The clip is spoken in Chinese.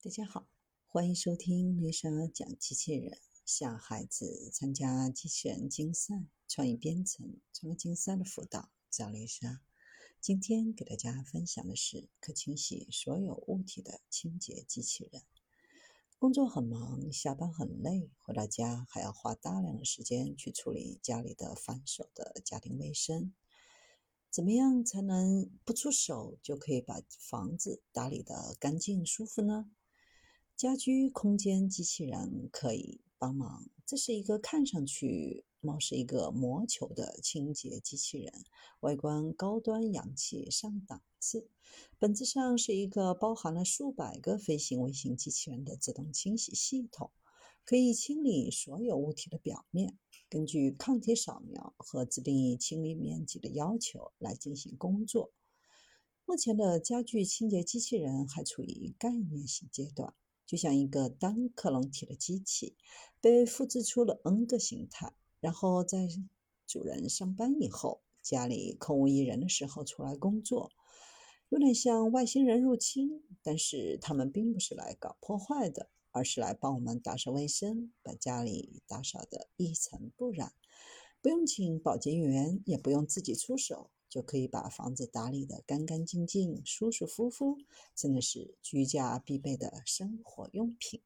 大家好，欢迎收听丽莎讲机器人。向孩子参加机器人竞赛、创意编程、创客竞赛的辅导，找丽莎。今天给大家分享的是可清洗所有物体的清洁机器人。工作很忙，下班很累，回到家还要花大量的时间去处理家里的繁琐的家庭卫生。怎么样才能不出手就可以把房子打理得干净舒服呢？家居空间机器人可以帮忙。这是一个看上去貌似一个魔球的清洁机器人，外观高端洋气上档次，本质上是一个包含了数百个飞行微型机器人的自动清洗系统，可以清理所有物体的表面，根据抗体扫描和自定义清理面积的要求来进行工作。目前的家具清洁机器人还处于概念性阶段。就像一个单克隆体的机器，被复制出了 N 个形态，然后在主人上班以后，家里空无一人的时候出来工作，有点像外星人入侵。但是他们并不是来搞破坏的，而是来帮我们打扫卫生，把家里打扫得一尘不染，不用请保洁员，也不用自己出手。就可以把房子打理得干干净净、舒舒服服，真的是居家必备的生活用品。